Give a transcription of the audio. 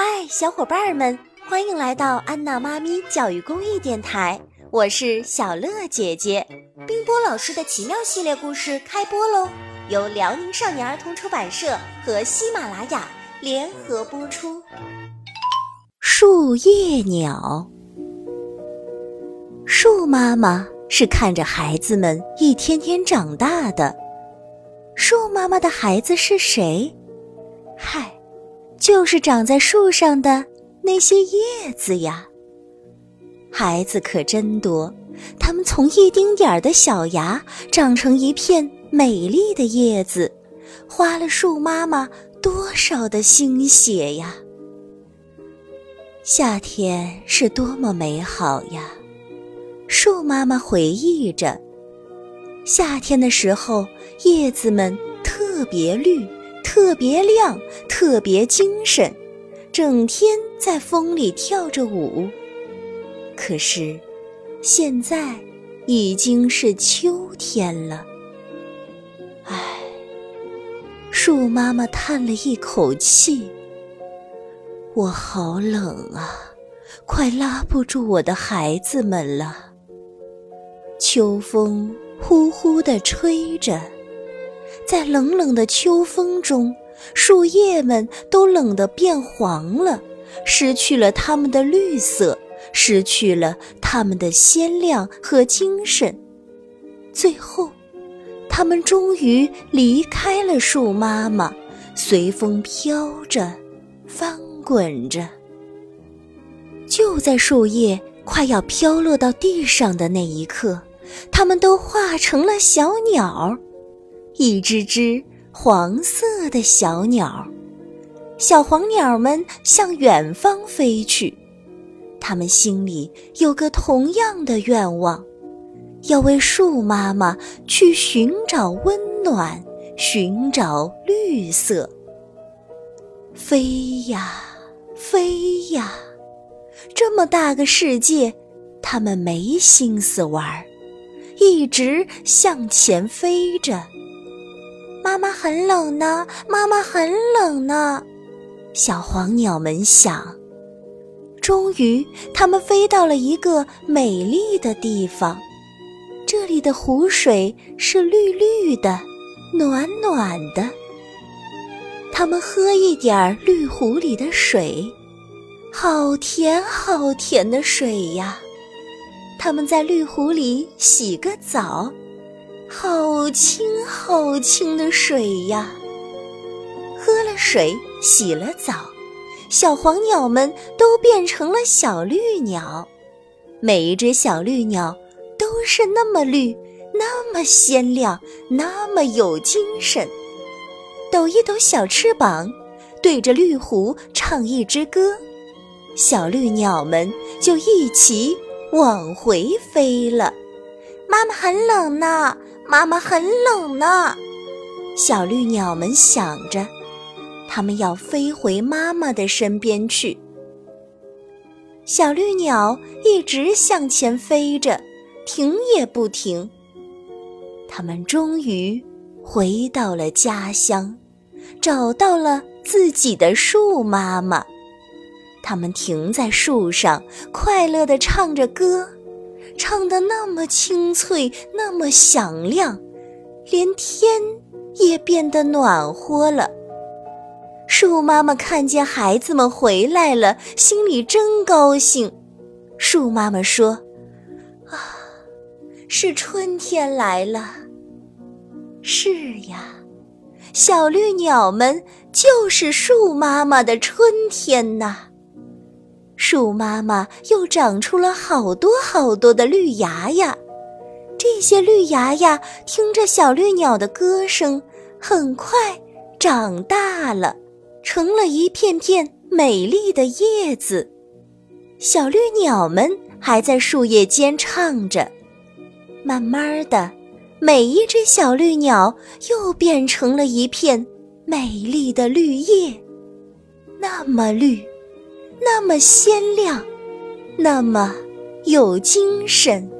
嗨，小伙伴们，欢迎来到安娜妈咪教育公益电台，我是小乐姐姐。冰波老师的奇妙系列故事开播喽，由辽宁少年儿童出版社和喜马拉雅联合播出。树叶鸟，树妈妈是看着孩子们一天天长大的。树妈妈的孩子是谁？嗨。就是长在树上的那些叶子呀，孩子可真多。它们从一丁点儿的小芽长成一片美丽的叶子，花了树妈妈多少的心血呀！夏天是多么美好呀！树妈妈回忆着，夏天的时候，叶子们特别绿。特别亮，特别精神，整天在风里跳着舞。可是，现在已经是秋天了。唉，树妈妈叹了一口气：“我好冷啊，快拉不住我的孩子们了。”秋风呼呼地吹着。在冷冷的秋风中，树叶们都冷得变黄了，失去了它们的绿色，失去了它们的鲜亮和精神。最后，它们终于离开了树妈妈，随风飘着，翻滚着。就在树叶快要飘落到地上的那一刻，它们都化成了小鸟。一只只黄色的小鸟，小黄鸟们向远方飞去。它们心里有个同样的愿望，要为树妈妈去寻找温暖，寻找绿色。飞呀飞呀，这么大个世界，它们没心思玩，一直向前飞着。妈妈很冷呢，妈妈很冷呢。小黄鸟们想。终于，它们飞到了一个美丽的地方，这里的湖水是绿绿的，暖暖的。它们喝一点儿绿湖里的水，好甜好甜的水呀！它们在绿湖里洗个澡。好清好清的水呀！喝了水，洗了澡，小黄鸟们都变成了小绿鸟。每一只小绿鸟都是那么绿，那么鲜亮，那么有精神。抖一抖小翅膀，对着绿湖唱一支歌，小绿鸟们就一起往回飞了。妈妈很冷呢。妈妈很冷呢，小绿鸟们想着，它们要飞回妈妈的身边去。小绿鸟一直向前飞着，停也不停。它们终于回到了家乡，找到了自己的树妈妈。它们停在树上，快乐地唱着歌。唱得那么清脆，那么响亮，连天也变得暖和了。树妈妈看见孩子们回来了，心里真高兴。树妈妈说：“啊，是春天来了。”是呀，小绿鸟们就是树妈妈的春天呐。树妈妈又长出了好多好多的绿芽呀，这些绿芽呀，听着小绿鸟的歌声，很快长大了，成了一片片美丽的叶子。小绿鸟们还在树叶间唱着，慢慢的，每一只小绿鸟又变成了一片美丽的绿叶，那么绿。那么鲜亮，那么有精神。